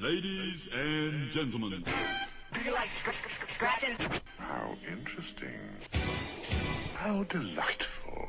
Ladies and gentlemen. Do you like sc- sc- scratching? How interesting. How delightful.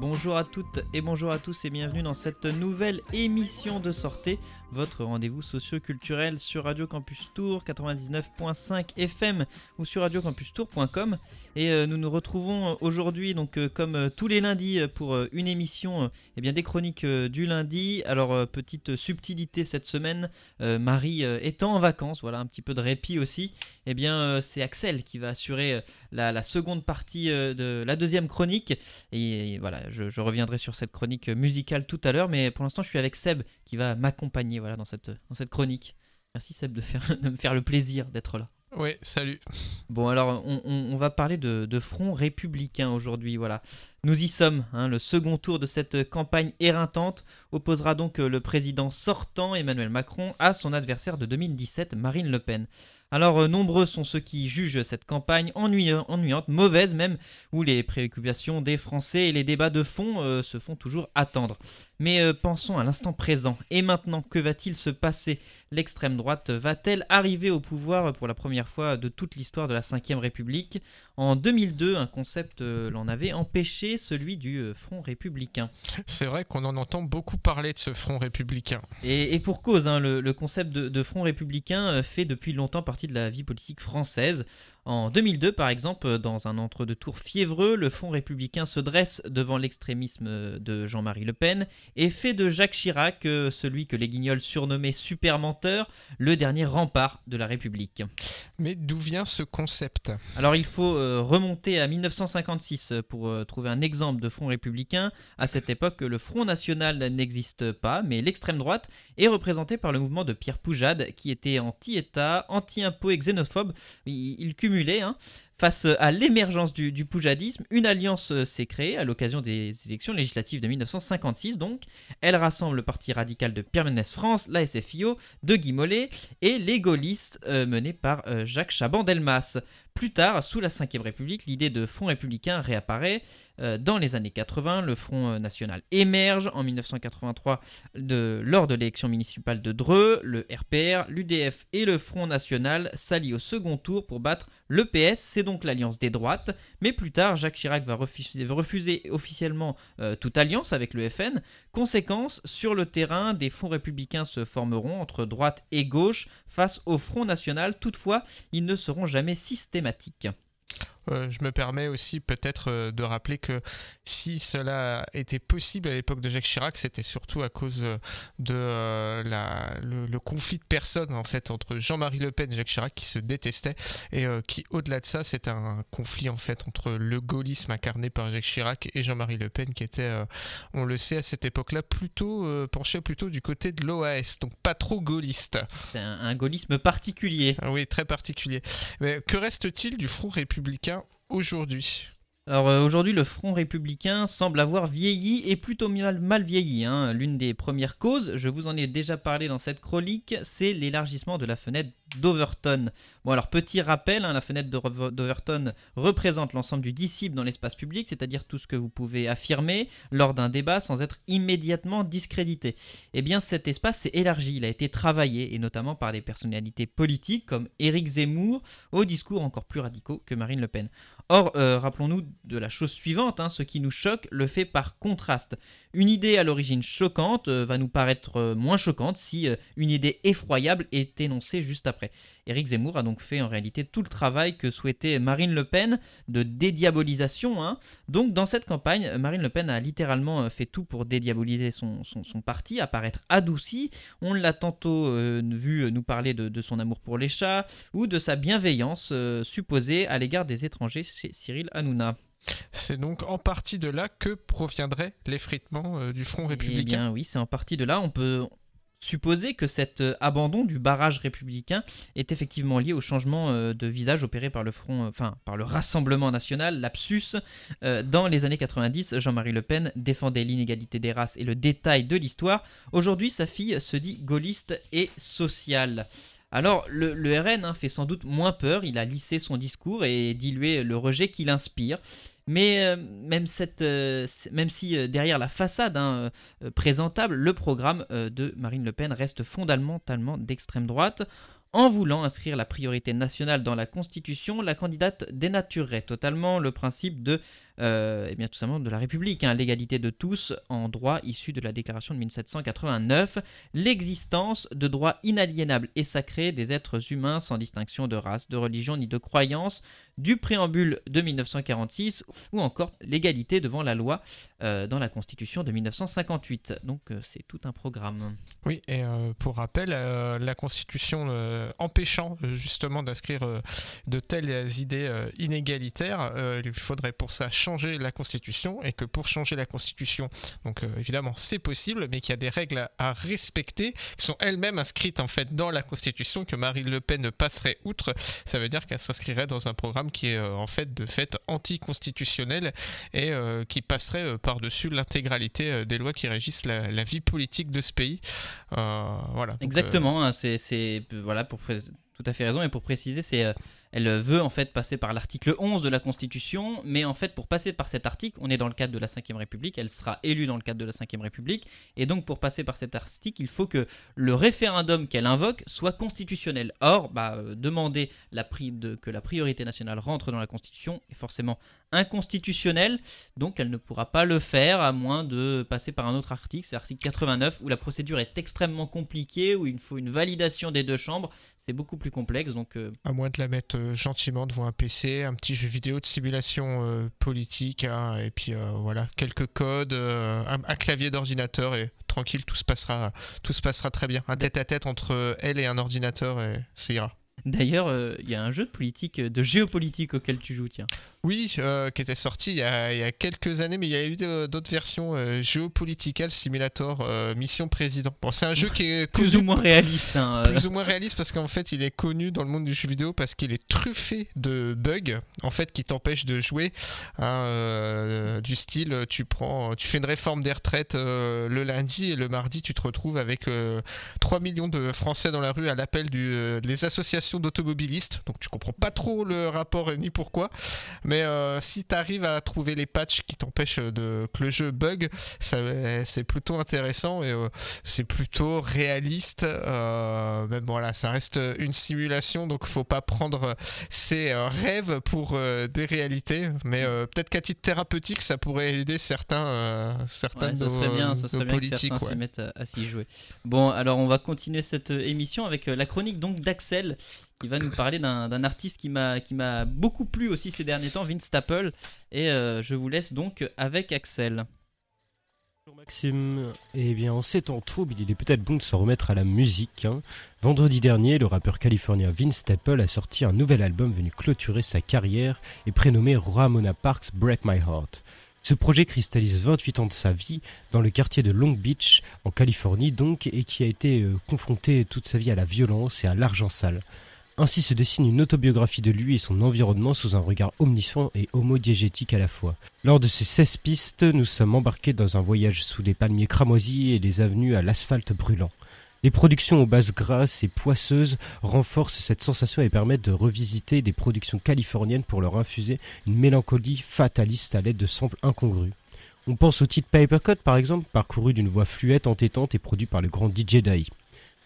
Bonjour à toutes et bonjour à tous et bienvenue dans cette nouvelle émission de sortie, votre rendez-vous socio-culturel sur Radio Campus Tour 99.5 FM ou sur radiocampustour.com et euh, nous nous retrouvons aujourd'hui donc euh, comme euh, tous les lundis euh, pour euh, une émission euh, eh bien des chroniques euh, du lundi. Alors euh, petite subtilité cette semaine, euh, Marie euh, étant en vacances, voilà un petit peu de répit aussi. Eh bien euh, c'est Axel qui va assurer euh, la, seconde partie euh, de la deuxième chronique et voilà, je, je reviendrai sur cette chronique musicale tout à l'heure, mais pour l'instant, je suis avec Seb qui va m'accompagner voilà, dans, cette, dans cette chronique. Merci Seb de, faire, de me faire le plaisir d'être là. Ouais, salut. Bon, alors, on, on- on va parler de, de front républicain aujourd'hui. Voilà, nous y sommes. hein, le second tour de cette campagne éreintante opposera donc le président sortant Emmanuel Macron à son adversaire de 2017, Marine Le Pen. Alors, euh, nombreux sont ceux qui jugent cette campagne ennuya- ennuyante, mauvaise même, où les préoccupations des Français et les débats de fond euh, se font toujours attendre. Mais euh, pensons à l'instant présent. Et maintenant, que va-t-il se passer L'extrême droite va-t-elle arriver au pouvoir pour la première fois de toute l'histoire de la Ve République? En 2002, un concept euh, l'en avait empêché, celui du euh, Front républicain. C'est vrai qu'on en entend beaucoup parler de ce front républicain. Et, et pour cause, hein, le, le concept de, de Front républicain euh, fait depuis longtemps partie de la vie politique française. En 2002, par exemple, dans un entre-deux-tours fiévreux, le Front républicain se dresse devant l'extrémisme de Jean-Marie Le Pen et fait de Jacques Chirac euh, celui que les guignols surnommaient super menteur, le dernier rempart de la République. Mais d'où vient ce concept? Alors il faut euh, remonter à 1956 pour euh, trouver un exemple de front républicain. À cette époque, le Front National n'existe pas, mais l'extrême droite est représentée par le mouvement de Pierre Poujade, qui était anti-État, anti-impôt et xénophobe. Il, il cumulait. hein. Face à l'émergence du, du poujadisme, une alliance euh, s'est créée à l'occasion des élections législatives de 1956. Donc, elle rassemble le parti radical de Pierre Mendès France, la SFIO, de Guy Mollet et les gaullistes euh, menés par euh, Jacques Chaban-Delmas. Plus tard, sous la Ve République, l'idée de Front républicain réapparaît. Dans les années 80, le Front national émerge. En 1983, de- lors de l'élection municipale de Dreux, le RPR, l'UDF et le Front national s'allient au second tour pour battre le PS. L'alliance des droites. Mais plus tard, Jacques Chirac va refuser, officiellement euh, toute alliance avec le FN. Conséquence, sur le terrain, des fonds républicains se formeront entre droite et gauche face au Front national. Toutefois, ils ne seront jamais systématiques. Euh, Je me permets aussi peut-être euh, de rappeler que si cela était possible à l'époque de Jacques Chirac, c'était surtout à cause euh, de euh, la, le, le conflit de personnes en fait entre Jean-Marie Le Pen et Jacques Chirac qui se détestaient et euh, qui au-delà de ça c'était un conflit en fait entre le gaullisme incarné par Jacques Chirac et Jean-Marie Le Pen qui était, on le sait à cette époque-là, plutôt penché plutôt du côté de l'OAS, donc pas trop gaulliste. C'est un, un gaullisme particulier. Ah oui, très particulier. Mais que reste-t-il du Front républicain aujourd'hui Alors euh, aujourd'hui, le Front républicain semble avoir vieilli et plutôt mal, vieilli. hein. L'une des premières causes, je vous en ai déjà parlé dans cette chronique, c'est l'élargissement de la fenêtre d'Overton. Bon alors petit rappel, hein, la fenêtre d'Overton représente l'ensemble du disciple dans l'espace public, c'est-à-dire tout ce que vous pouvez affirmer lors d'un débat sans être immédiatement discrédité. Eh bien cet espace s'est élargi, il a été travaillé, et notamment par des personnalités politiques comme Éric Zemmour, aux discours encore plus radicaux que Marine Le Pen. Or, euh, rappelons-nous de la chose suivante, hein, ce qui nous choque le fait par contraste. Une idée à l'origine choquante euh, va nous paraître euh, moins choquante si une idée effroyable est énoncée juste après. Éric Zemmour a donc fait en réalité tout le travail que souhaitait Marine Le Pen de dédiabolisation. hein. Donc dans cette campagne, Marine Le Pen a littéralement euh, fait tout pour dédiaboliser son, son, son parti, apparaître adouci. On l'a tantôt euh, vu nous parler de, de son amour pour les chats ou de sa bienveillance euh, supposée à l'égard des étrangers chez Cyril Hanouna. C'est donc en partie de là que proviendrait l'effritement du Front Eh républicain. bien oui, c'est en partie de là. On peut supposer que cet euh, abandon du barrage républicain est effectivement lié au changement euh, de visage opéré par le front, euh, enfin par le Rassemblement national, lapsus. Dans les années 90, Jean-Marie Le Pen défendait l'inégalité des races et le détail de l'histoire. Aujourd'hui, sa fille se dit gaulliste et sociale. Alors, le, RN hein, fait sans doute moins peur, il a lissé son discours et dilué le rejet qu'il inspire. Mais euh, euh, même si euh, derrière la façade hein, présentable, le programme de Marine Le Pen reste fondamentalement d'extrême droite. En voulant inscrire la priorité nationale dans la Constitution, la candidate dénaturerait totalement le principe de, euh, eh bien, tout simplement de la République, hein, l'égalité de tous en droit issu de la Déclaration de 1789, l'existence de droits inaliénables et sacrés des êtres humains sans distinction de race, de religion ni de croyance, du préambule de 1946 ou encore l'égalité devant la loi euh, dans la Constitution de 1958. Donc euh, c'est tout un programme. Oui, et euh, pour rappel, la Constitution empêchant justement d'inscrire de telles idées inégalitaires, il faudrait pour ça changer la Constitution, et que pour changer la Constitution, donc évidemment c'est possible, mais qu'il y a des règles à, respecter, qui sont elles-mêmes inscrites en fait dans la Constitution, que Marine Le Pen passerait outre, ça veut dire qu'elle s'inscrirait dans un programme qui est euh, en fait de fait anticonstitutionnel et euh, qui passerait euh, par-dessus l'intégralité des lois qui régissent la, vie politique de ce pays. Voilà. Exactement, hein, c'est voilà pour tout à fait raison et pour préciser, c'est elle veut en fait passer par l'article 11 de la Constitution, mais en fait pour passer par cet article, on est dans le cadre de la 5ème République, elle sera élue dans le cadre de la 5ème République, et donc pour passer par cet article, il faut que le référendum qu'elle invoque soit constitutionnel. Or, bah, euh, demander que la priorité nationale rentre dans la Constitution est forcément inconstitutionnel, donc elle ne pourra pas le faire à moins de passer par un autre article, c'est l'article 89, où la procédure est extrêmement compliquée, où il faut une validation des deux chambres, c'est beaucoup plus complexe, donc euh, À moins de la mettre euh, gentiment devant un PC, un petit jeu vidéo de simulation euh, politique, hein, et puis euh, voilà, quelques codes, un, un clavier d'ordinateur, et tranquille, tout se passera, tout se passera très bien. Un tête-à-tête entre elle et un ordinateur, et ça ira. D'ailleurs, euh, il y a un jeu de politique, euh, de géopolitique auquel tu joues, tiens. Oui, euh, qui était sorti il y, a, il y a quelques années, mais il y a eu d'autres versions. Euh, Geopolitical Simulator Mission Président. Bon, c'est un jeu qui est Plus ou moins réaliste, hein, plus ou moins réaliste parce qu'en fait il est connu dans le monde du jeu vidéo parce qu'il est truffé de bugs en fait qui t'empêchent de jouer hein, du style tu prends tu fais une réforme des retraites le lundi et le mardi tu te retrouves avec euh, 3 millions de français dans la rue à l'appel des associations d'automobilistes donc tu comprends pas trop le rapport ni pourquoi mais euh, si tu arrives à trouver les patchs qui t'empêchent de que le jeu bug ça c'est plutôt intéressant et euh, c'est plutôt réaliste. euh, même voilà, ça reste une simulation, donc faut pas prendre ses euh, rêves pour euh, des réalités. Mais euh, peut-être qu'à titre thérapeutique, ça pourrait aider certains, euh, certains Ouais, ça nos, serait bien, ça serait bien que politiques. certains ouais. s'y mettent à, à s'y jouer. Bon, alors on va continuer cette euh, émission avec euh, la chronique donc d'Axel qui va nous parler d'un artiste qui m'a beaucoup plu aussi ces derniers temps, Vince Staples. Et euh, je vous laisse donc avec Axel. Bonjour Maxime, eh bien en ces temps troubles, il est peut-être bon de se remettre à la musique. hein. Vendredi dernier, le rappeur californien Vince Staples a sorti un nouvel album venu clôturer sa carrière et prénommé Ramona Parks Break My Heart. Ce projet cristallise 28 ans de sa vie dans le quartier de Long Beach, en Californie donc, et qui a été euh, confronté toute sa vie à la violence et à l'argent sale. Ainsi se dessine une autobiographie de lui et son environnement sous un regard omniscient et homodiégétique à la fois. Lors de ces 16 pistes, nous sommes embarqués dans un voyage sous des palmiers cramoisis et des avenues à l'asphalte brûlant. Les productions aux bases grasses et poisseuses renforcent cette sensation et permettent de revisiter des productions californiennes pour leur infuser une mélancolie fataliste à l'aide de samples incongrus. On pense au titre Papercut par exemple, parcouru d'une voix fluette, entêtante et produit par le grand DJ Dai.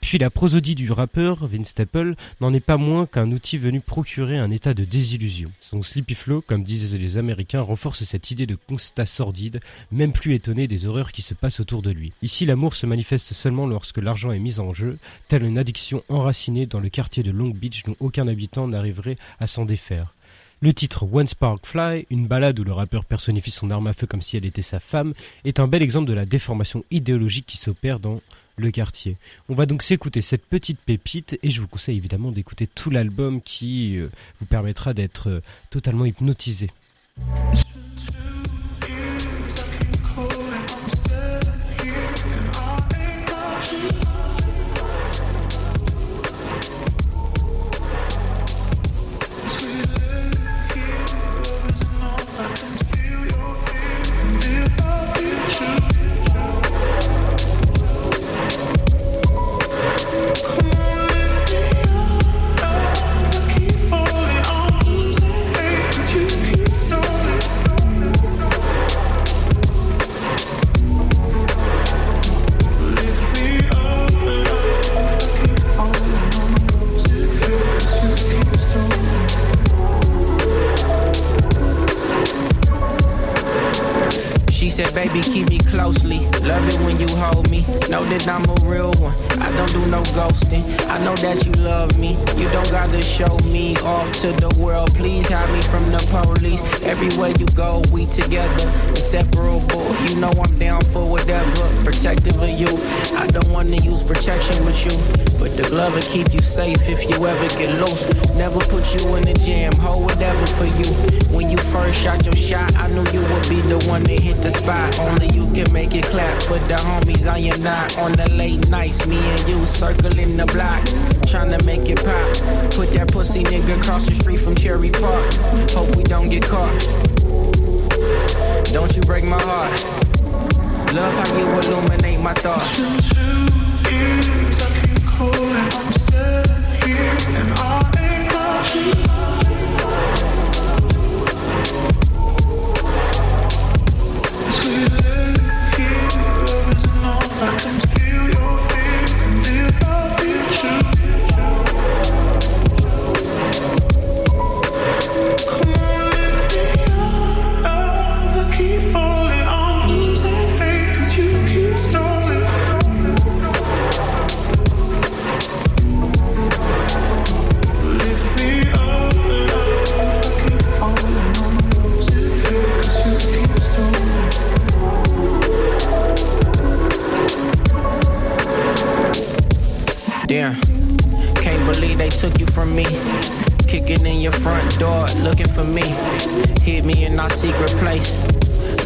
Puis la prosodie du rappeur, Vince Staples, n'en est pas moins qu'un outil venu procurer un état de désillusion. Son sleepy flow, comme disaient les Américains, renforce cette idée de constat sordide, même plus étonné des horreurs qui se passent autour de lui. Ici, l'amour se manifeste seulement lorsque l'argent est mis en jeu, telle une addiction enracinée dans le quartier de Long Beach dont aucun habitant n'arriverait à s'en défaire. Le titre One Spark Fly, une balade où le rappeur personnifie son arme à feu comme si elle était sa femme, est un bel exemple de la déformation idéologique qui s'opère dans le quartier. On va donc s'écouter cette petite pépite et je vous conseille évidemment d'écouter tout l'album qui euh, vous permettra d'être euh, totalement hypnotisé. I'm down for whatever. Protective of you. I don't wanna use protection with you. But the glove will keep you safe if you ever get loose. Never put you in the jam, hold whatever for you. When you first shot your shot, I knew you would be the one to hit the spot. Only you can make it clap for the homies. I am not on the late nights. Me and you circling the block, trying to make it pop. Put that pussy nigga across the street from Cherry Park. Hope we don't get caught. Don't you break my heart. Love how you illuminate my thoughts. And I ain't got you.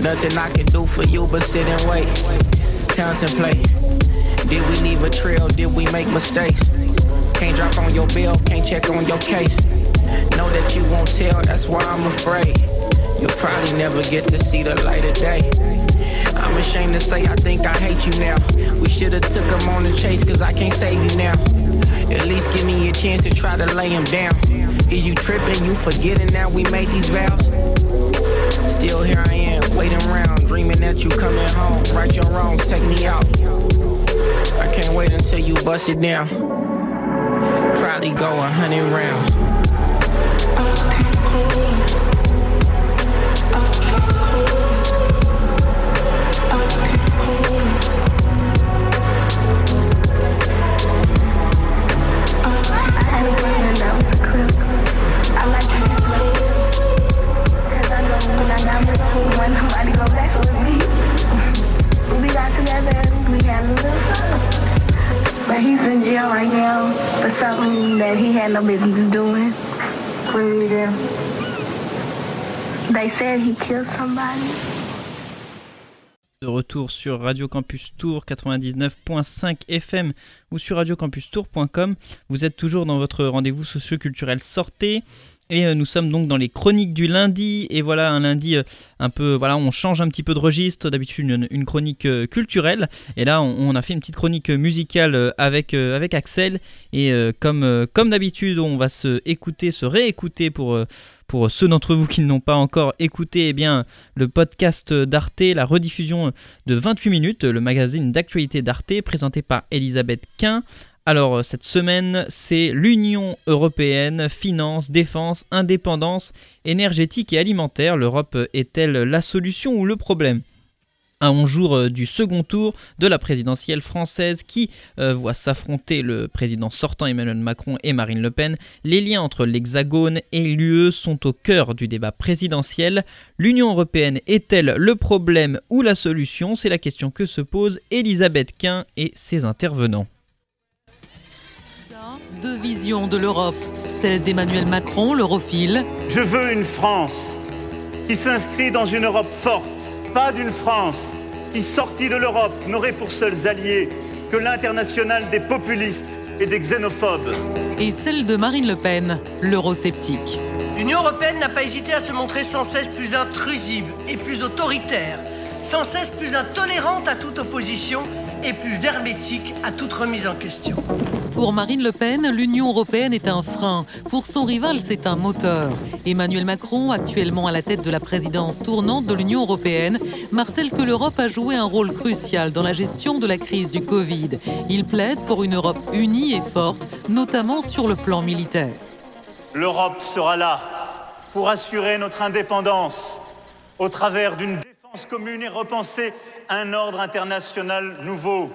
Nothing I can do for you but sit and wait. Contemplate. Did we leave a trail? Did we make mistakes? Can't drop on your bill, can't check on your case. Know that you won't tell, that's why I'm afraid. You'll probably never get to see the light of day. I'm ashamed to say I think I hate you now. We should've took him on the chase, cause I can't save you now. At least give me a chance to try to lay him down. Is you tripping? You forgetting that we made these vows? Still here I am, waiting around, dreaming that you coming home. Right your wrongs, take me out. I can't wait until you bust it down. Probably go a hundred rounds. De retour sur Radio Campus Tour 99.5 FM ou sur radiocampustour.com. Vous êtes toujours dans votre rendez-vous socio-culturel Sortez. Et euh, nous sommes donc dans les chroniques du lundi. Et voilà, un lundi euh, un peu. Voilà, on change un petit peu de registre. D'habitude, une, chronique euh, culturelle. Et là, on, a fait une petite chronique musicale avec, avec Axel. Et comme, comme d'habitude, on va se écouter, se réécouter pour. pour ceux d'entre vous qui ne l'ont pas encore écouté, eh bien, le podcast d'Arte, la rediffusion de 28 minutes, le magazine d'actualité d'Arte, présenté par Elisabeth Quint. Alors, euh, cette semaine, c'est l'Union européenne, finance, défense, indépendance, énergétique et alimentaire. L'Europe est-elle la solution ou le problème? À 11 jours du second tour de la présidentielle française qui euh, voit s'affronter le président sortant Emmanuel Macron et Marine Le Pen. Les liens entre l'Hexagone et l'UE sont au cœur du débat présidentiel. L'Union européenne est-elle le problème ou la solution? C'est la question que se pose Elisabeth Quint et ses intervenants. Deux visions de l'Europe, celle d'Emmanuel Macron, l'europhile, Je veux une France qui s'inscrit dans une Europe forte, pas d'une France qui, sortie de l'Europe, n'aurait pour seuls alliés que l'international des populistes et des xénophobes. et celle de Marine Le Pen, l'eurosceptique. L'Union européenne n'a pas hésité à se montrer sans cesse plus intrusive et plus autoritaire, sans cesse plus intolérante à toute opposition et plus hermétique à toute remise en question. Pour Marine Le Pen, l'Union européenne est un frein. Pour son rival, c'est un moteur. Emmanuel Macron, actuellement à la tête de la présidence tournante de l'Union européenne, martèle que l'Europe a joué un rôle crucial dans la gestion de la crise du Covid. Il plaide pour une Europe unie et forte, notamment sur le plan militaire. L'Europe sera là pour assurer notre indépendance au travers d'une défense commune et repenser un ordre international nouveau.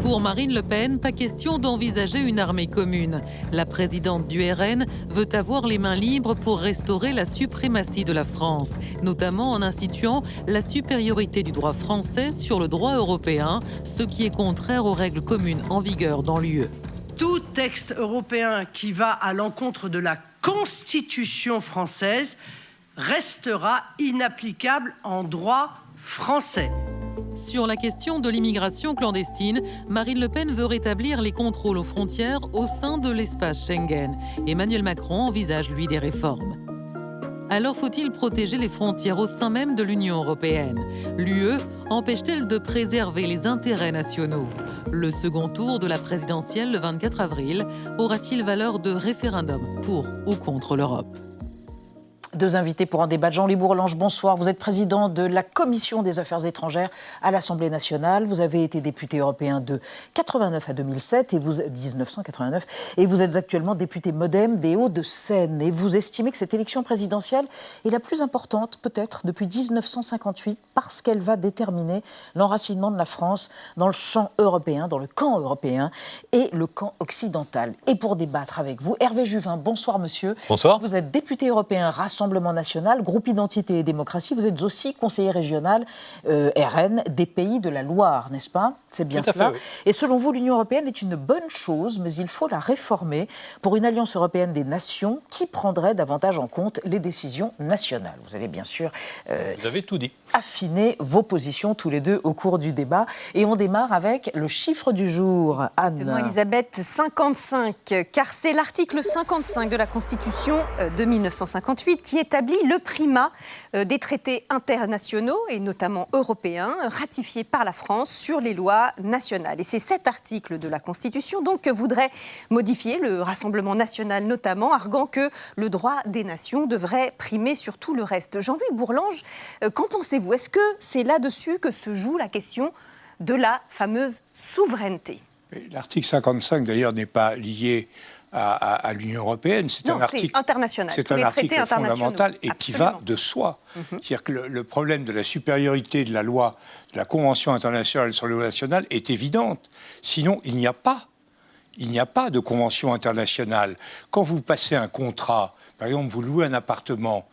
Pour Marine Le Pen, pas question d'envisager une armée commune. La présidente du RN veut avoir les mains libres pour restaurer la suprématie de la France, notamment en instituant la supériorité du droit français sur le droit européen, ce qui est contraire aux règles communes en vigueur dans l'UE. Tout texte européen qui va à l'encontre de la Constitution française restera inapplicable en droit français. Sur la question de l'immigration clandestine, Marine Le Pen veut rétablir les contrôles aux frontières au sein de l'espace Schengen. Emmanuel Macron envisage, lui, des réformes. Alors faut-il protéger les frontières au sein même de l'Union européenne? L'UE empêche-t-elle de préserver les intérêts nationaux? Le second tour de la présidentielle le 24 avril aura-t-il valeur de référendum pour ou contre l'Europe? Deux invités pour un débat. Jean-Louis Bourlange, bonsoir. Vous êtes président de la Commission des Affaires étrangères à l'Assemblée nationale. Vous avez été député européen de 89 à 2007 et vous 1989 et vous êtes actuellement député MoDem des Hauts-de-Seine. Et vous estimez que cette élection présidentielle est la plus importante peut-être depuis 1958 parce qu'elle va déterminer l'enracinement de la France dans le champ européen, dans le camp européen et le camp occidental. Et pour débattre avec vous, Hervé Juvin, bonsoir monsieur. Bonsoir. Vous êtes député européen Rassemblement national, groupe Identité et Démocratie. Vous êtes aussi conseiller régional euh, RN des pays de la Loire, n'est-ce pas? C'est bien cela. fait, oui. Et selon vous, l'Union européenne est une bonne chose, mais il faut la réformer pour une alliance européenne des nations qui prendrait davantage en compte les décisions nationales. Vous allez bien sûr euh, Vous avez tout dit. affiner vos positions tous les deux au cours du débat. Et on démarre avec le chiffre du jour. Anne. Exactement, Elisabeth, 55, car c'est l'article 55 de la Constitution euh, de 1958 qui établit le primat euh, des traités internationaux et notamment européens ratifiés par la France sur les lois nationales. Et c'est cet article de la Constitution que voudrait modifier le Rassemblement national notamment, arguant que le droit des nations devrait primer sur tout le reste. Jean-Louis Bourlange, euh, qu'en pensez-vous? Est-ce que c'est là-dessus que se joue la question de la fameuse souveraineté? L'article 55, d'ailleurs, n'est pas lié à, à- à l'Union européenne. C'est un article, international. c'est un article fondamental et qui va de soi. Mhm. C'est-à-dire que le, le problème de la supériorité de la loi, de la Convention internationale sur les lois nationales est évidente. Sinon, il n'y a pas. Il n'y a pas de convention internationale. Quand vous passez un contrat, par exemple, vous louez un appartement,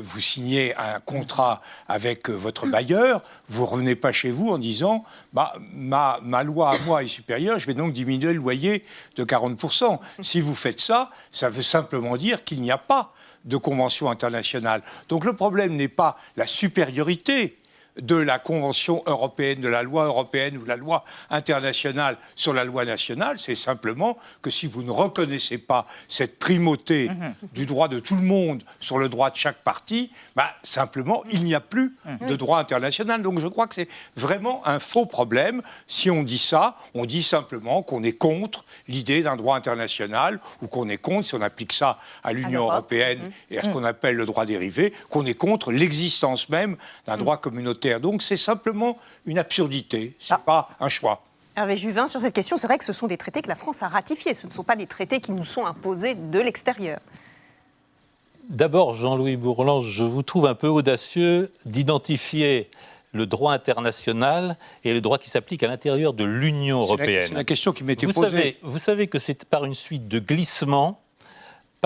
vous signez un contrat avec euh, votre bailleur, vous revenez pas chez vous en disant bah, ma loi à moi est supérieure, je vais donc diminuer le loyer de 40%. Si vous faites ça, ça veut simplement dire qu'il n'y a pas de convention internationale. Donc le problème n'est pas la supériorité de la Convention européenne, de la loi européenne ou la loi internationale sur la loi nationale, c'est simplement que si vous ne reconnaissez pas cette primauté du droit de tout le monde sur le droit de chaque parti, bah, simplement, il n'y a plus de droit international. Donc je crois que c'est vraiment un faux problème. Si on dit ça, on dit simplement qu'on est contre l'idée d'un droit international ou qu'on est contre, si on applique ça à l'Union européenne et à ce qu'on appelle le droit dérivé, qu'on est contre l'existence même d'un droit communautaire. Donc c'est simplement une absurdité, c'est pas un choix. Hervé Juvin, sur cette question, c'est vrai que ce sont des traités que la France a ratifiés. Ce ne sont pas des traités qui nous sont imposés de l'extérieur. D'abord, Jean-Louis Bourlange, je vous trouve un peu audacieux d'identifier le droit international et le droit qui s'applique à l'intérieur de l'Union européenne. c'est la question qui m'était posée. Savez, vous savez que c'est par une suite de glissements,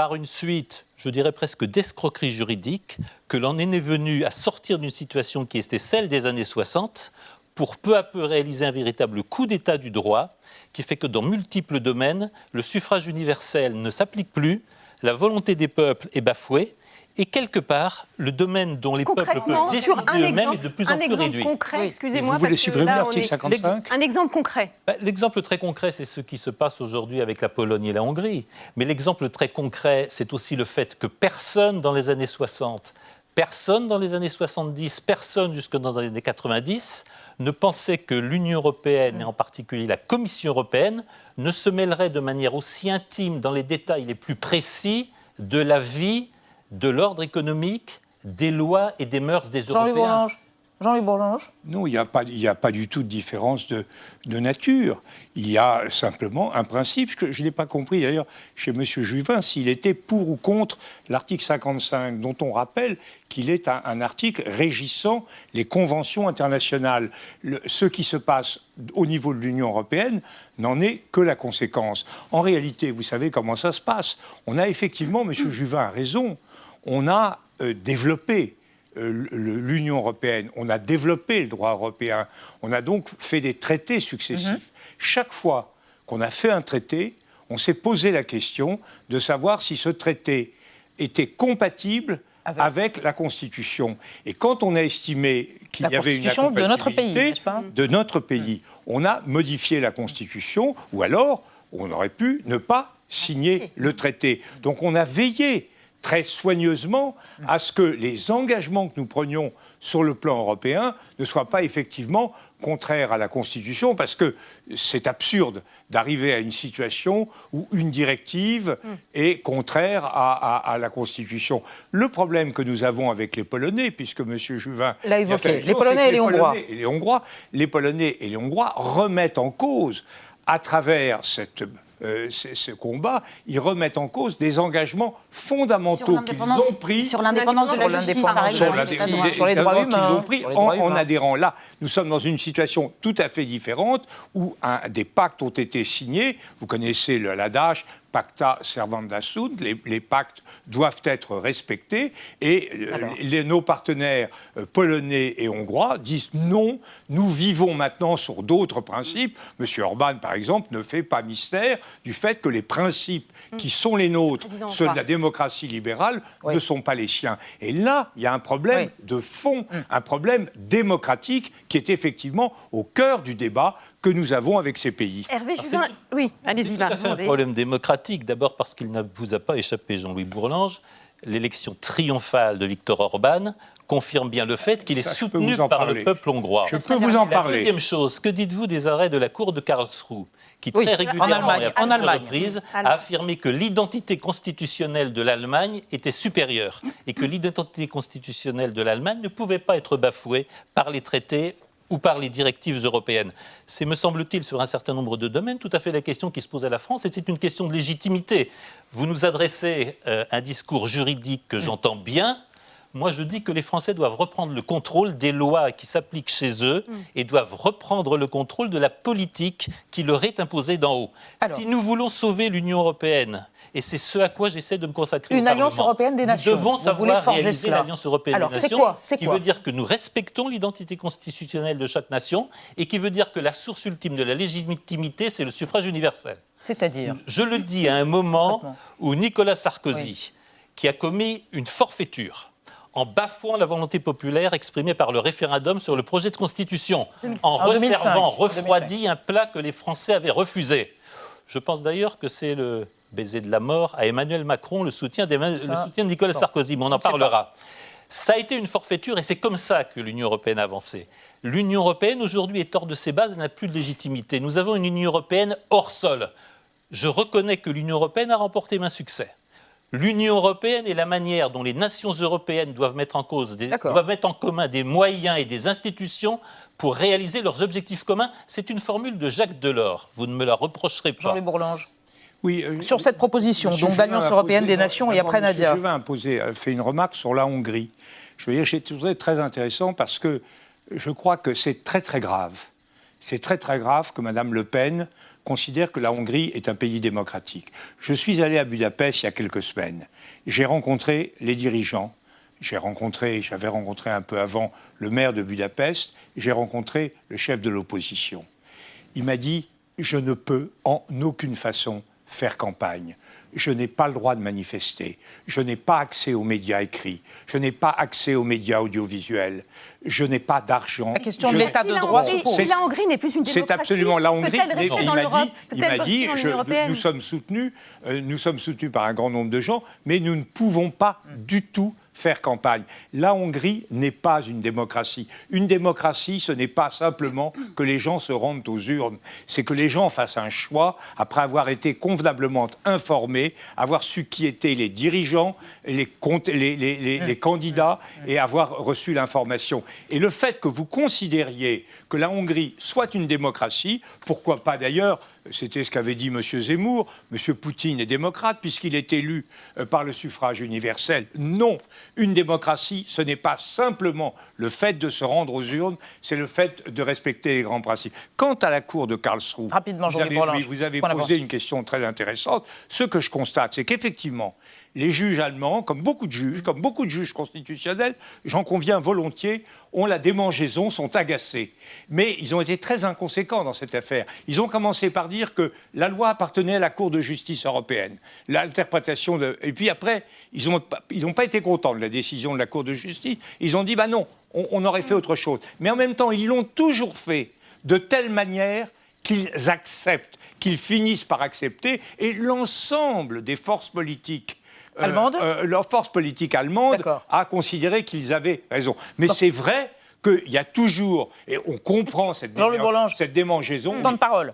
par une suite, je dirais presque d'escroquerie juridique, que l'on est venu à sortir d'une situation qui était celle des années 60 pour peu à peu réaliser un véritable coup d'État du droit qui fait que dans multiples domaines, le suffrage universel ne s'applique plus, la volonté des peuples est bafouée, et quelque part, le domaine dont les peuples peuvent Concrètement, décider sur un eux-mêmes est de plus en plus exemple réduit. concret, excusez-moi, Vous voulez parce que supprimer l'article est- 55 Un exemple concret. Bah, L'exemple très concret, c'est ce qui se passe aujourd'hui avec la Pologne et la Hongrie. Mais l'exemple très concret, c'est aussi le fait que personne dans les années 60, personne dans les années 70, personne jusque dans les années 90 ne pensait que l'Union européenne, et en particulier la Commission européenne, ne se mêlerait de manière aussi intime dans les détails les plus précis de la vie, de l'ordre économique, des lois et des mœurs des Jean-Louis Européens. Bourlange. Jean-Louis Bourlange Non, il n'y a, pas- il y a pas du tout de différence de, de nature. Il y a simplement un principe, que je n'ai pas compris d'ailleurs chez M. Juvin, s'il était pour ou contre l'article 55, dont on rappelle qu'il est un, un article régissant les conventions internationales. Le- ce qui se passe au niveau de l'Union européenne n'en est que la conséquence. En réalité, vous savez comment ça se passe. On a effectivement, M. Juvin a raison, on a euh, développé euh, l'Union européenne, on a développé le droit européen, on a donc fait des traités successifs. Chaque fois qu'on a fait un traité, on s'est posé la question de savoir si ce traité était compatible avec, la Constitution. Et quand on a estimé qu'il y avait une Constitution de notre pays, incompatibilité pas? de notre pays, on a modifié la Constitution, ou alors on aurait pu ne pas signer le traité. Donc on a veillé très soigneusement à ce que les engagements que nous prenions sur le plan européen ne soient pas effectivement contraires à la Constitution, parce que c'est absurde d'arriver à une situation où une directive est contraire à, à- à la Constitution. Le problème que nous avons avec les Polonais, puisque M. Juvin L'a évoqué, les et. Polonais et les Hongrois, les Polonais et les Hongrois remettent en cause, à travers cette, euh, ce, combat, ils remettent en cause des engagements fondamentaux qu'ils ont pris sur l'indépendance de la justice, par l'indépendance de exemple. sur, les droits humains, ont pris en, en adhérant. Là, nous sommes dans une situation tout à fait différente où un- des pactes ont été signés. Vous connaissez l'adage pacta servanda sunt, les, les pactes doivent être respectés et euh, les- nos partenaires euh, polonais et hongrois disent non, nous vivons maintenant sur d'autres principes. Monsieur Orban, par exemple, ne fait pas mystère du fait que les principes qui sont les nôtres, ceux de la démocratie libérale, ne sont pas les siens. Et là, il y a un problème Oui. de fond, un problème démocratique qui est effectivement au cœur du débat que nous avons avec ces pays. Hervé Juvin, oui, allez-y, C'est un problème démocratique, d'abord parce qu'il ne vous a pas échappé, Jean-Louis Bourlange. L'élection triomphale de Viktor Orban confirme bien le fait qu'il est Ça, soutenu par parler. le peuple hongrois. Je peux vous en La parler. deuxième chose, que dites-vous des arrêts de la Cour de Karlsruhe qui Oui, très en régulièrement Allemagne, et à en plusieurs Allemagne. reprises Allemagne. a affirmé que l'identité constitutionnelle de l'Allemagne était supérieure et que l'identité constitutionnelle de l'Allemagne ne pouvait pas être bafouée par les traités ou par les directives européennes. C'est, me semble-t-il, sur un certain nombre de domaines, tout à fait la question qui se pose à la France, et c'est une question de légitimité. Vous nous adressez euh, un discours juridique que j'entends bien. Moi, je dis que les Français doivent reprendre le contrôle des lois qui s'appliquent chez eux et doivent reprendre le contrôle de la politique qui leur est imposée d'en haut. Alors. si nous voulons sauver l'Union européenne, et c'est ce à quoi j'essaie de me consacrer Une au alliance Parlement, européenne des nations. Nous devons savoir réaliser l'Alliance européenne Alors, des c'est nations, quoi C'est qui quoi veut dire que nous respectons l'identité constitutionnelle de chaque nation et qui veut dire que la source ultime de la légitimité, c'est le suffrage universel. C'est-à-dire Je le dis à un moment où Nicolas Sarkozy, qui a commis une forfaiture en bafouant la volonté populaire exprimée par le référendum sur le projet de constitution, en En 2005, resservant, refroidi un plat que les Français avaient refusé. Je pense d'ailleurs que c'est le baiser de la mort à Emmanuel Macron, le soutien, le de Nicolas Sarkozy, mais on en on parlera. Ça a été une forfaiture et c'est comme ça que l'Union européenne a avancé. L'Union européenne aujourd'hui est hors de ses bases, elle n'a plus de légitimité. Nous avons une Union européenne hors sol. Je reconnais que l'Union européenne a remporté main succès. L'Union européenne et la manière dont les nations européennes doivent mettre en cause, des- D'accord. doivent mettre en commun des moyens et des institutions pour réaliser leurs objectifs communs, c'est une formule de Jacques Delors. Vous ne me la reprocherez pas. Jean-Louis Bourlange. Oui, euh, Sur cette proposition, donc d'Alliance européenne posé- des nations et après Nadia. Juvin a posé, a fait une remarque sur la Hongrie. Je veux dire, j'ai trouvé très intéressant parce que je crois que c'est très très grave. C'est très très grave que Mme Le Pen considère que la Hongrie est un pays démocratique. Je suis allé à Budapest il y a quelques semaines. J'ai rencontré les dirigeants. J'ai rencontré, j'avais rencontré un peu avant le maire de Budapest. J'ai rencontré le chef de l'opposition. Il m'a dit Je ne peux en aucune façon faire campagne. Je n'ai pas le droit de manifester. Je n'ai pas accès aux médias écrits. Je n'ai pas accès aux médias audiovisuels. Je n'ai pas d'argent. La question de l'état Si de la droit Hongrie-. Si la Hongrie n'est plus une c'est démocratie, absolument la Hongrie. mais il m'a dit, il m'a je- nous sommes soutenus, euh, nous sommes soutenus par un grand nombre de gens, mais nous ne pouvons pas du tout faire campagne. La Hongrie n'est pas une démocratie. Une démocratie, ce n'est pas simplement que les gens se rendent aux urnes, c'est que les gens fassent un choix après avoir été convenablement informés, avoir su qui étaient les dirigeants, les, les candidats et avoir reçu l'information. Et le fait que vous considériez que la Hongrie soit une démocratie, pourquoi pas d'ailleurs c'était ce qu'avait dit M. Zemmour. M. Poutine est démocrate puisqu'il est élu euh, par le suffrage universel. Non, une démocratie, ce n'est pas simplement le fait de se rendre aux urnes, c'est le fait de respecter les grands principes. Quant à la Cour de Karlsruhe, Rapidement, vous avez, Bourlange. oui, vous avez Point posé une question très intéressante. Ce que je constate, c'est qu'effectivement, les juges allemands, comme beaucoup de juges, comme beaucoup de juges constitutionnels, j'en conviens volontiers, ont la démangeaison, sont agacés. Mais ils ont été très inconséquents dans cette affaire. Ils ont commencé par dire que la loi appartenait à la Cour de justice européenne. L'interprétation de... Et puis après, ils n'ont pas, été contents de la décision de la Cour de justice. Ils ont dit, bah non, on, on aurait fait autre chose. Mais en même temps, ils l'ont toujours fait de telle manière qu'ils acceptent, qu'ils finissent par accepter, et l'ensemble des forces politiques euh, euh, leur force politique allemande a considéré qu'ils avaient raison. Mais c'est vrai qu'il y a toujours, et on comprend cette, déma- cette démangeaison. Temps de parole.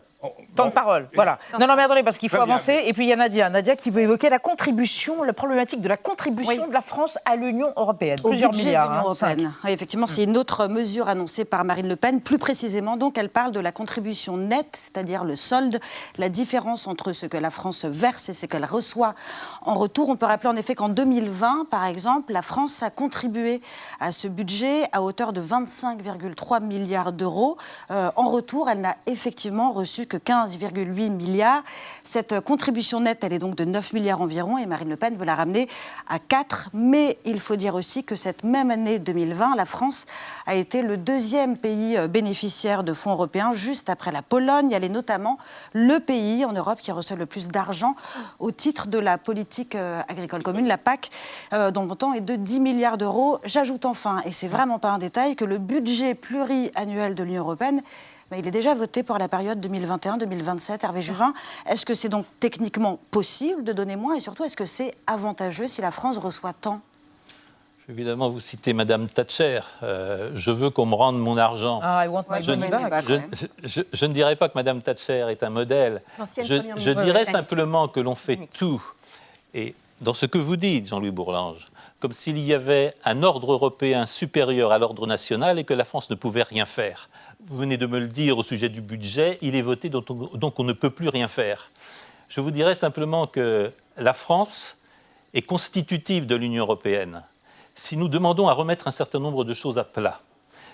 Temps de parole, voilà. Non, non, mais attendez, parce qu'il faut avancer. Et puis il y a Nadia. Nadia qui veut évoquer la contribution, la problématique de la contribution de la France à l'Union européenne. Au Plusieurs budget de milliards. l'Union hein, européenne. Oui, effectivement, c'est une autre mesure annoncée par Marine Le Pen. Plus précisément, donc, elle parle de la contribution nette, c'est-à-dire le solde, la différence entre ce que la France verse et ce qu'elle reçoit en retour. On peut rappeler en effet qu'en 2020, par exemple, la France a contribué à ce budget à hauteur de 25,3 milliards d'euros. Euh, en retour, elle n'a effectivement reçu que 15,8 milliards. Cette contribution nette, elle est donc de 9 milliards environ et Marine Le Pen veut la ramener à 4. Mais il faut dire aussi que cette même année 2020, la France a été le deuxième pays euh, bénéficiaire de fonds européens, juste après la Pologne. Elle est notamment le pays en Europe qui reçoit le plus d'argent au titre de la politique euh, agricole commune, la PAC, euh, dont le montant est de 10 milliards d'euros. J'ajoute enfin, et c'est vraiment pas un détail, que le budget pluriannuel de l'Union européenne mais il est déjà voté pour la période 2021-2027. Hervé Juvin, est-ce que c'est donc techniquement possible de donner moins et surtout est-ce que c'est avantageux si la France reçoit tant? Je vais évidemment vous citer Madame Thatcher. Euh, je veux qu'on me rende mon argent. Ah, I want my je, money back. je- je- je- je ne dirais pas que Madame Thatcher est un modèle. L'ancienne Je, première je ministre. dirais simplement que l'on fait tout. Et dans ce que vous dites, Jean-Louis Bourlange, comme s'il y avait un ordre européen supérieur à l'ordre national et que la France ne pouvait rien faire. Vous venez de me le dire au sujet du budget, il est voté, donc on, donc on ne peut plus rien faire. Je vous dirais simplement que la France est constitutive de l'Union européenne. Si nous demandons à remettre un certain nombre de choses à plat,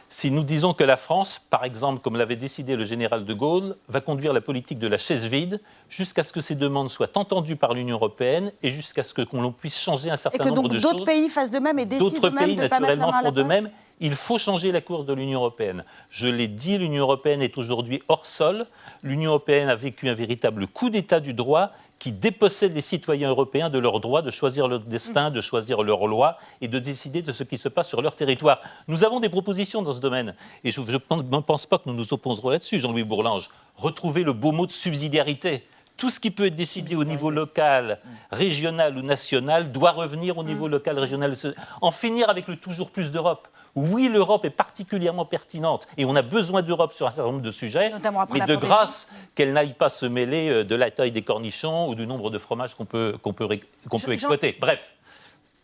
si nous disons que la France, par exemple, comme l'avait décidé le général de Gaulle, va conduire la politique de la chaise vide jusqu'à ce que ces demandes soient entendues par l'Union européenne et jusqu'à ce que l'on puisse changer un Et certain que nombre donc de d'autres choses. pays fassent de même et décident D'autres même pays, de pas mettre la naturellement, main à la feront de même. Il faut changer la course de l'Union européenne. Je l'ai dit, l'Union européenne est aujourd'hui hors sol. L'Union européenne a vécu un véritable coup d'État du droit qui dépossède les citoyens européens de leur droit de choisir leur destin, de choisir leur loi et de décider de ce qui se passe sur leur territoire. Nous avons des propositions dans ce domaine. Et je ne pense pas que nous nous opposerons là-dessus, Jean-Louis Bourlange. Retrouver le beau mot de subsidiarité. Tout ce qui peut être décidé au niveau local, régional ou national doit revenir au niveau local, régional. En finir avec le toujours plus d'Europe. Oui, l'Europe est particulièrement pertinente et on a besoin d'Europe sur un certain nombre de sujets, Notamment après mais de grâce qu'elle n'aille pas se mêler euh, de la taille des cornichons ou du nombre de fromages qu'on peut, qu'on peut, ré- qu'on peut Jean- exploiter. Bref.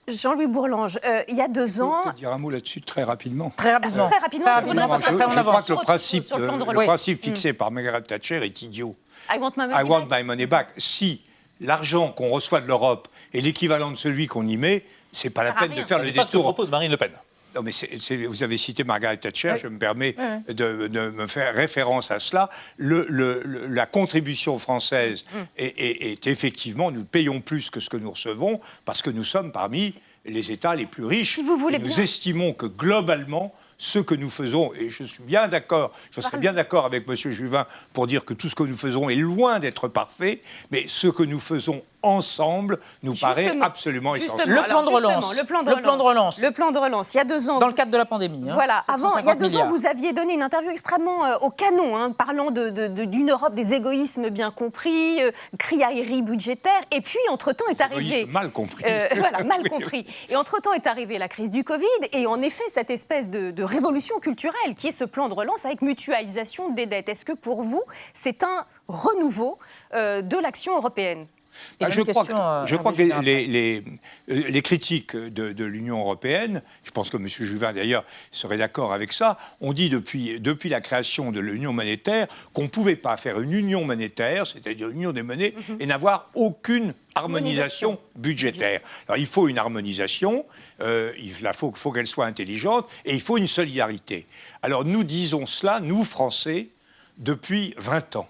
Jean-Louis Bourlange, euh, il y a deux ans. Je peux dire un mot là-dessus très rapidement. Très rapidement. Très rapidement, Très rapidement, parce Je, crois avance. que le principe, le le principe Mm. fixé par Margaret Thatcher est idiot. I want my money I want back. my money back. Si l'argent qu'on reçoit de l'Europe est l'équivalent de celui qu'on y met, c'est pas la peine de faire le pas ce que détour. propose Marine Le Pen. Non, mais vous avez cité Margaret Thatcher, je me permets de, de me faire référence à cela. Le- le- le- la contribution française est, est- est effectivement, nous payons plus que ce que nous recevons parce que nous sommes parmi les États les plus riches. Si vous voulez nous bien. estimons que globalement, ce que nous faisons, et je suis bien d'accord, je serais bien d'accord avec M. Juvin pour dire que tout ce que nous faisons est loin d'être parfait, mais ce que nous faisons ensemble nous paraît absolument essentiel. Le plan de relance. Le plan de Le relance. plan de relance. Le plan de relance. Il y a deux ans. Dans le cadre de la pandémie. hein. Voilà, avant, il y a 750 deux ans, vous aviez donné une interview extrêmement euh, au canon, hein, parlant de- de- de- d'une Europe des égoïsmes bien compris, euh, criaillerie budgétaire, et puis entre-temps est arrivé... Mal compris. Euh, voilà, mal Oui, compris. Et entre-temps est arrivée la crise du Covid, et en effet, cette espèce de, de révolution culturelle qui est ce plan de relance avec mutualisation des dettes. Est-ce que pour vous, c'est un renouveau euh, de l'action européenne? Bah, je crois que, euh, je crois que Hervé les, les- euh, les critiques de, de l'Union européenne, je pense que M. Juvin d'ailleurs serait d'accord avec ça, on dit depuis, depuis la création de l'Union monétaire qu'on ne pouvait pas faire une union monétaire, c'est-à-dire une union des monnaies, et n'avoir aucune harmonisation budgétaire. Alors il faut une harmonisation, euh, il la faut, faut qu'elle soit intelligente, et il faut une solidarité. Alors nous disons cela, nous Français, depuis 20 ans.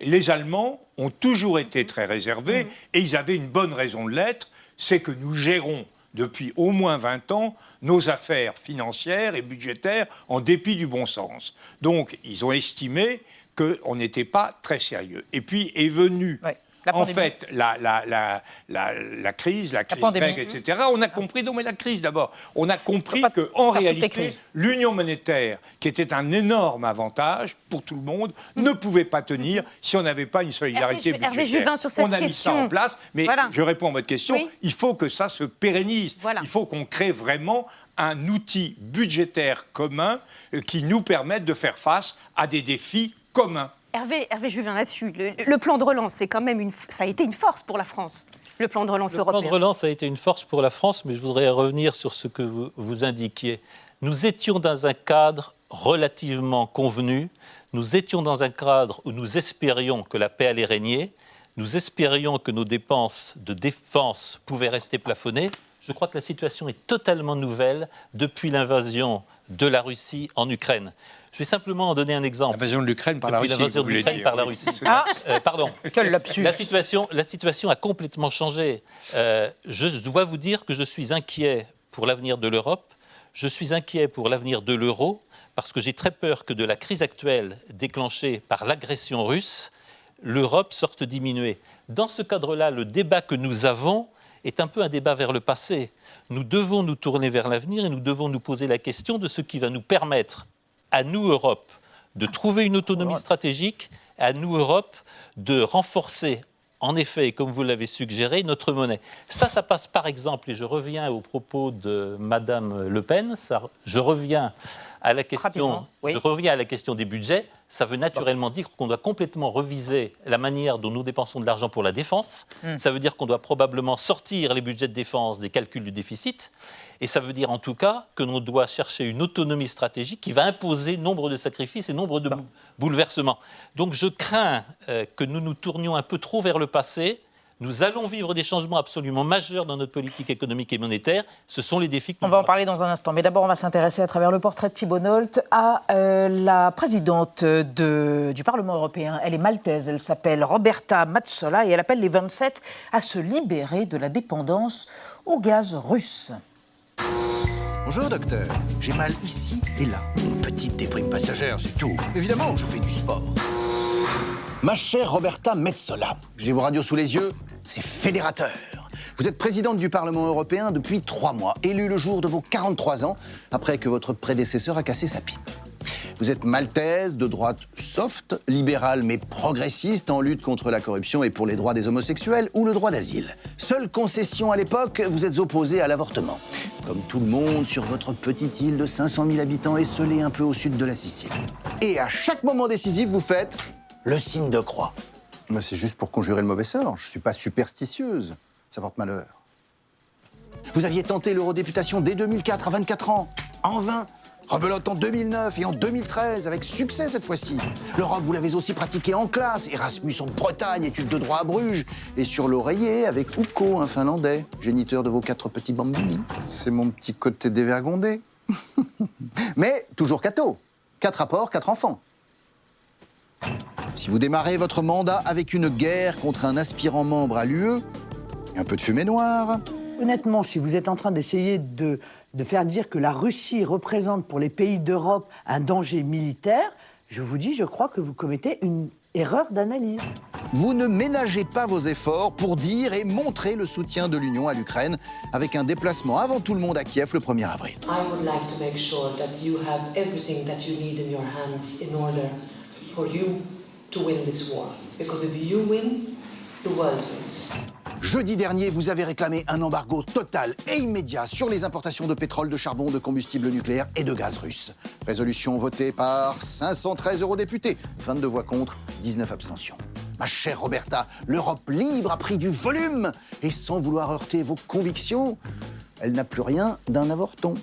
Les Allemands ont toujours été très réservés et ils avaient une bonne raison de l'être, c'est que nous gérons depuis au moins 20 ans nos affaires financières et budgétaires en dépit du bon sens. Donc ils ont estimé qu'on n'était pas très sérieux. Et puis est venue la en fait la, la, la, la, la crise, la crise grecque, etc. On a compris, non mais la crise d'abord, on a compris qu'en réalité, l'union monétaire, qui était un énorme avantage pour tout le monde, ne pouvait pas tenir si on n'avait pas une solidarité Hervé Ju- Hervé budgétaire. Juvin, sur cette on a mis ça en place, mais Voilà. je réponds à votre question, Oui. il faut que ça se pérennise. Voilà. Il faut qu'on crée vraiment un outil budgétaire commun euh, qui nous permette de faire face à des défis communs. Hervé, Hervé Juvin, là-dessus, le, le plan de relance, c'est quand même une, ça a été une force pour la France, le plan de relance Le plan européen. de relance a été une force pour la France, mais je voudrais revenir sur ce que vous, vous indiquiez. Nous étions dans un cadre relativement convenu, nous étions dans un cadre où nous espérions que la paix allait régner, nous espérions que nos dépenses de défense pouvaient rester plafonnées. Je crois que la situation est totalement nouvelle depuis l'invasion de la Russie en Ukraine. Je vais simplement en donner un exemple. L'invasion de l'Ukraine par la Russie, l'invasion vous de voulez l'Ukraine dire, par la oui. Russie. Ah Euh, pardon. Quel lapsus. La situation, la situation a complètement changé. Euh, je dois vous dire que je suis inquiet pour l'avenir de l'Europe. Je suis inquiet pour l'avenir de l'euro parce que j'ai très peur que de la crise actuelle déclenchée par l'agression russe, l'Europe sorte diminuée. Dans ce cadre-là, le débat que nous avons est un peu un débat vers le passé. Nous devons nous tourner vers l'avenir et nous devons nous poser la question de ce qui va nous permettre, à nous, Europe, de trouver une autonomie stratégique, à nous, Europe, de renforcer, en effet, et comme vous l'avez suggéré, notre monnaie. Ça, ça passe par exemple, et je reviens aux propos de Madame Le Pen, ça- je reviens à la question, oui. je reviens à la question des budgets. Ça veut naturellement dire qu'on doit complètement reviser la manière dont nous dépensons de l'argent pour la défense. Mm. Ça veut dire qu'on doit probablement sortir les budgets de défense des calculs du déficit. Et ça veut dire en tout cas que l'on doit chercher une autonomie stratégique qui va imposer nombre de sacrifices et nombre de bou- bouleversements. Donc je crains euh, que nous nous tournions un peu trop vers le passé. Nous allons vivre des changements absolument majeurs dans notre politique économique et monétaire. Ce sont les défis que On nous va en parler dans un instant. Mais d'abord, on va s'intéresser à travers le portrait de Thibault Nolt à euh, la présidente de- du Parlement européen. Elle est maltaise. Elle s'appelle Roberta Mazzola et elle appelle les 27 à se libérer de la dépendance au gaz russe. Bonjour docteur, j'ai mal ici et là. Une petite déprime passagère, c'est tout. Évidemment, je fais du sport. Ma chère Roberta Metsola, j'ai vos radios sous les yeux, c'est fédérateur. Vous êtes présidente du Parlement européen depuis trois mois, élue le jour de vos 43 ans, après que votre prédécesseur a cassé sa pipe. Vous êtes maltaise, de droite soft, libérale mais progressiste en lutte contre la corruption et pour les droits des homosexuels ou le droit d'asile. Seule concession à l'époque, vous êtes opposée à l'avortement. Comme tout le monde sur votre petite île de 500 000 habitants esselée un peu au sud de la Sicile. Et à chaque moment décisif, vous faites le signe de croix. Moi, c'est juste pour conjurer le mauvais sort. Je suis pas superstitieuse. Ça porte malheur. Vous aviez tenté l'eurodéputation dès 2004 à 24 ans. En vain. Rebelote en 2009 et en 2013, avec succès cette fois-ci. L'Europe, vous l'avez aussi pratiqué en classe. Erasmus en Bretagne, études de droit à Bruges. Et sur l'oreiller, avec Uko, un Finlandais, géniteur de vos quatre petits bambini. C'est mon petit côté dévergondé. Mais toujours cato. Quatre rapports, quatre enfants. Si vous démarrez votre mandat avec une guerre contre un aspirant membre à l'UE, un peu de fumée noire, Honnêtement, si vous êtes en train d'essayer de, de faire dire que la Russie représente pour les pays d'Europe un danger militaire, je vous dis, je crois que vous commettez une Erreur d'analyse. Vous ne ménagez pas vos efforts pour dire et montrer le soutien de l'Union à l'Ukraine avec un déplacement avant tout le monde à Kiev le 1er avril. I would like to win this war. Because if you win, the world wins. Jeudi dernier, vous avez réclamé un embargo total et immédiat sur les importations de pétrole, de charbon, de combustible nucléaire et de gaz russe. Résolution votée par 513 eurodéputés, 22 voix contre, 19 abstentions. Ma chère Roberta, l'Europe libre a pris du volume et sans vouloir heurter vos convictions, elle n'a plus rien d'un avorton.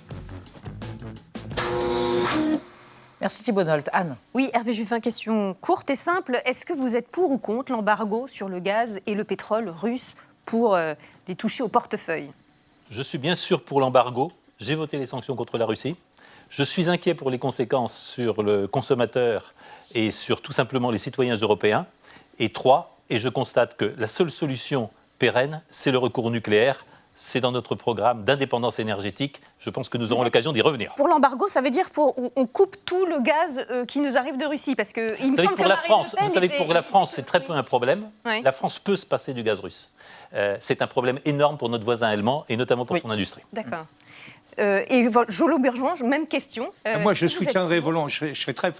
Merci Thibault Nolte. Anne Oui, Hervé Juvin, question courte et simple. Est-ce que vous êtes pour ou contre l'embargo sur le gaz et le pétrole russe pour euh, les toucher au portefeuille? Je suis bien sûr pour l'embargo. J'ai voté les sanctions contre la Russie. Je suis inquiet pour les conséquences sur le consommateur et sur tout simplement les citoyens européens. Et trois, et je constate que la seule solution pérenne, c'est le recours au nucléaire. C'est dans notre programme d'indépendance énergétique. Je pense que nous aurons l'occasion d'y revenir. Pour l'embargo, ça veut dire pour on, coupe tout le gaz euh, qui nous arrive de Russie parce que il me Vous savez que pour la France, vous savez que pour la France, c'est très peu un problème. La France peut se passer du gaz russe. Euh, c'est un problème énorme pour notre voisin allemand et notamment pour son industrie. D'accord. Euh, et Jolo Bergeron, même question. Euh, Moi, je êtes pour volontiers. Je serais, je serais très,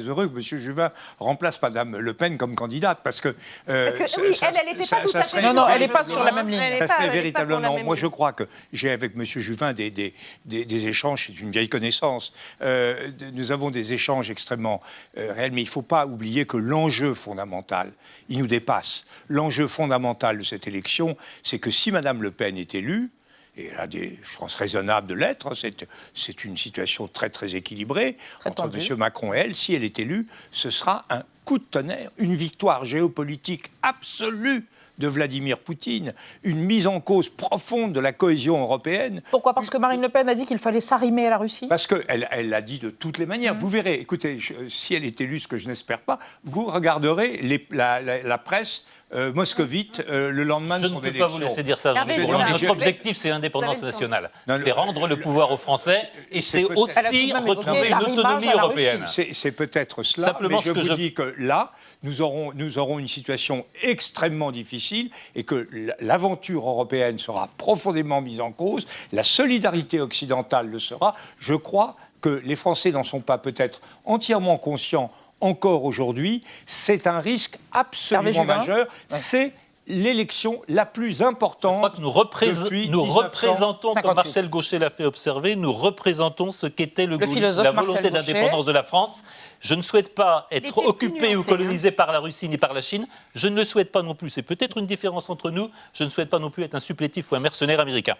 heureux que M. Juvin remplace Mme Le Pen comme candidate, parce que. euh, Parce que, ça- oui, ça- elle, elle n'était pas tout ça à fait. serait Non, non, elle n'est pas sur la même ligne. Ça serait véritablement. Moi, je crois que j'ai avec M. Juvin des, des, des- des échanges, c'est une vieille connaissance. Euh, nous avons des échanges extrêmement euh, réels, mais il ne faut pas oublier que l'enjeu fondamental, il nous dépasse. L'enjeu fondamental de cette élection, c'est que si Mme Le Pen est élue, et elle a des chances raisonnables de l'être, hein, c'est, une situation très très équilibrée entre. M. Macron et elle. Si elle est élue, ce sera un coup de tonnerre, une victoire géopolitique absolue de Vladimir Poutine, une mise en cause profonde de la cohésion européenne. Pourquoi? Parce que Marine Le Pen a dit qu'il fallait s'arrimer à la Russie? Parce qu'elle elle l'a dit de toutes les manières. Vous verrez, écoutez, je- si elle est élue, ce que je n'espère pas, vous regarderez les- la, la- la presse euh, moscovite euh, le lendemain Je de ne son peux élection. pas vous laisser dire ça. Hervé. Notre objectif, c'est l'indépendance nationale. C'est rendre le pouvoir aux Français et c'est aussi retrouver l'autonomie européenne. C'est peut-être cela, Simplement, mais je ce que vous je- dis que là, nous aurons, nous aurons une situation extrêmement difficile et que l'aventure européenne sera profondément mise en cause, la solidarité occidentale le sera. Je crois que les Français n'en sont pas peut-être entièrement conscients encore aujourd'hui. C'est un risque absolument majeur. C'est l'élection la plus importante. Nous, représ- depuis nous 1958. représentons, comme Marcel Gaucher l'a fait observer, nous représentons ce qu'était le, Le gaullisme, philosophe la volonté d'indépendance de la France. Je ne souhaite pas être occupé ou colonisé par la Russie ni par la Chine. Je ne le souhaite pas non plus. C'est peut-être une différence entre nous. Je ne souhaite pas non plus être un supplétif ou un mercenaire américain.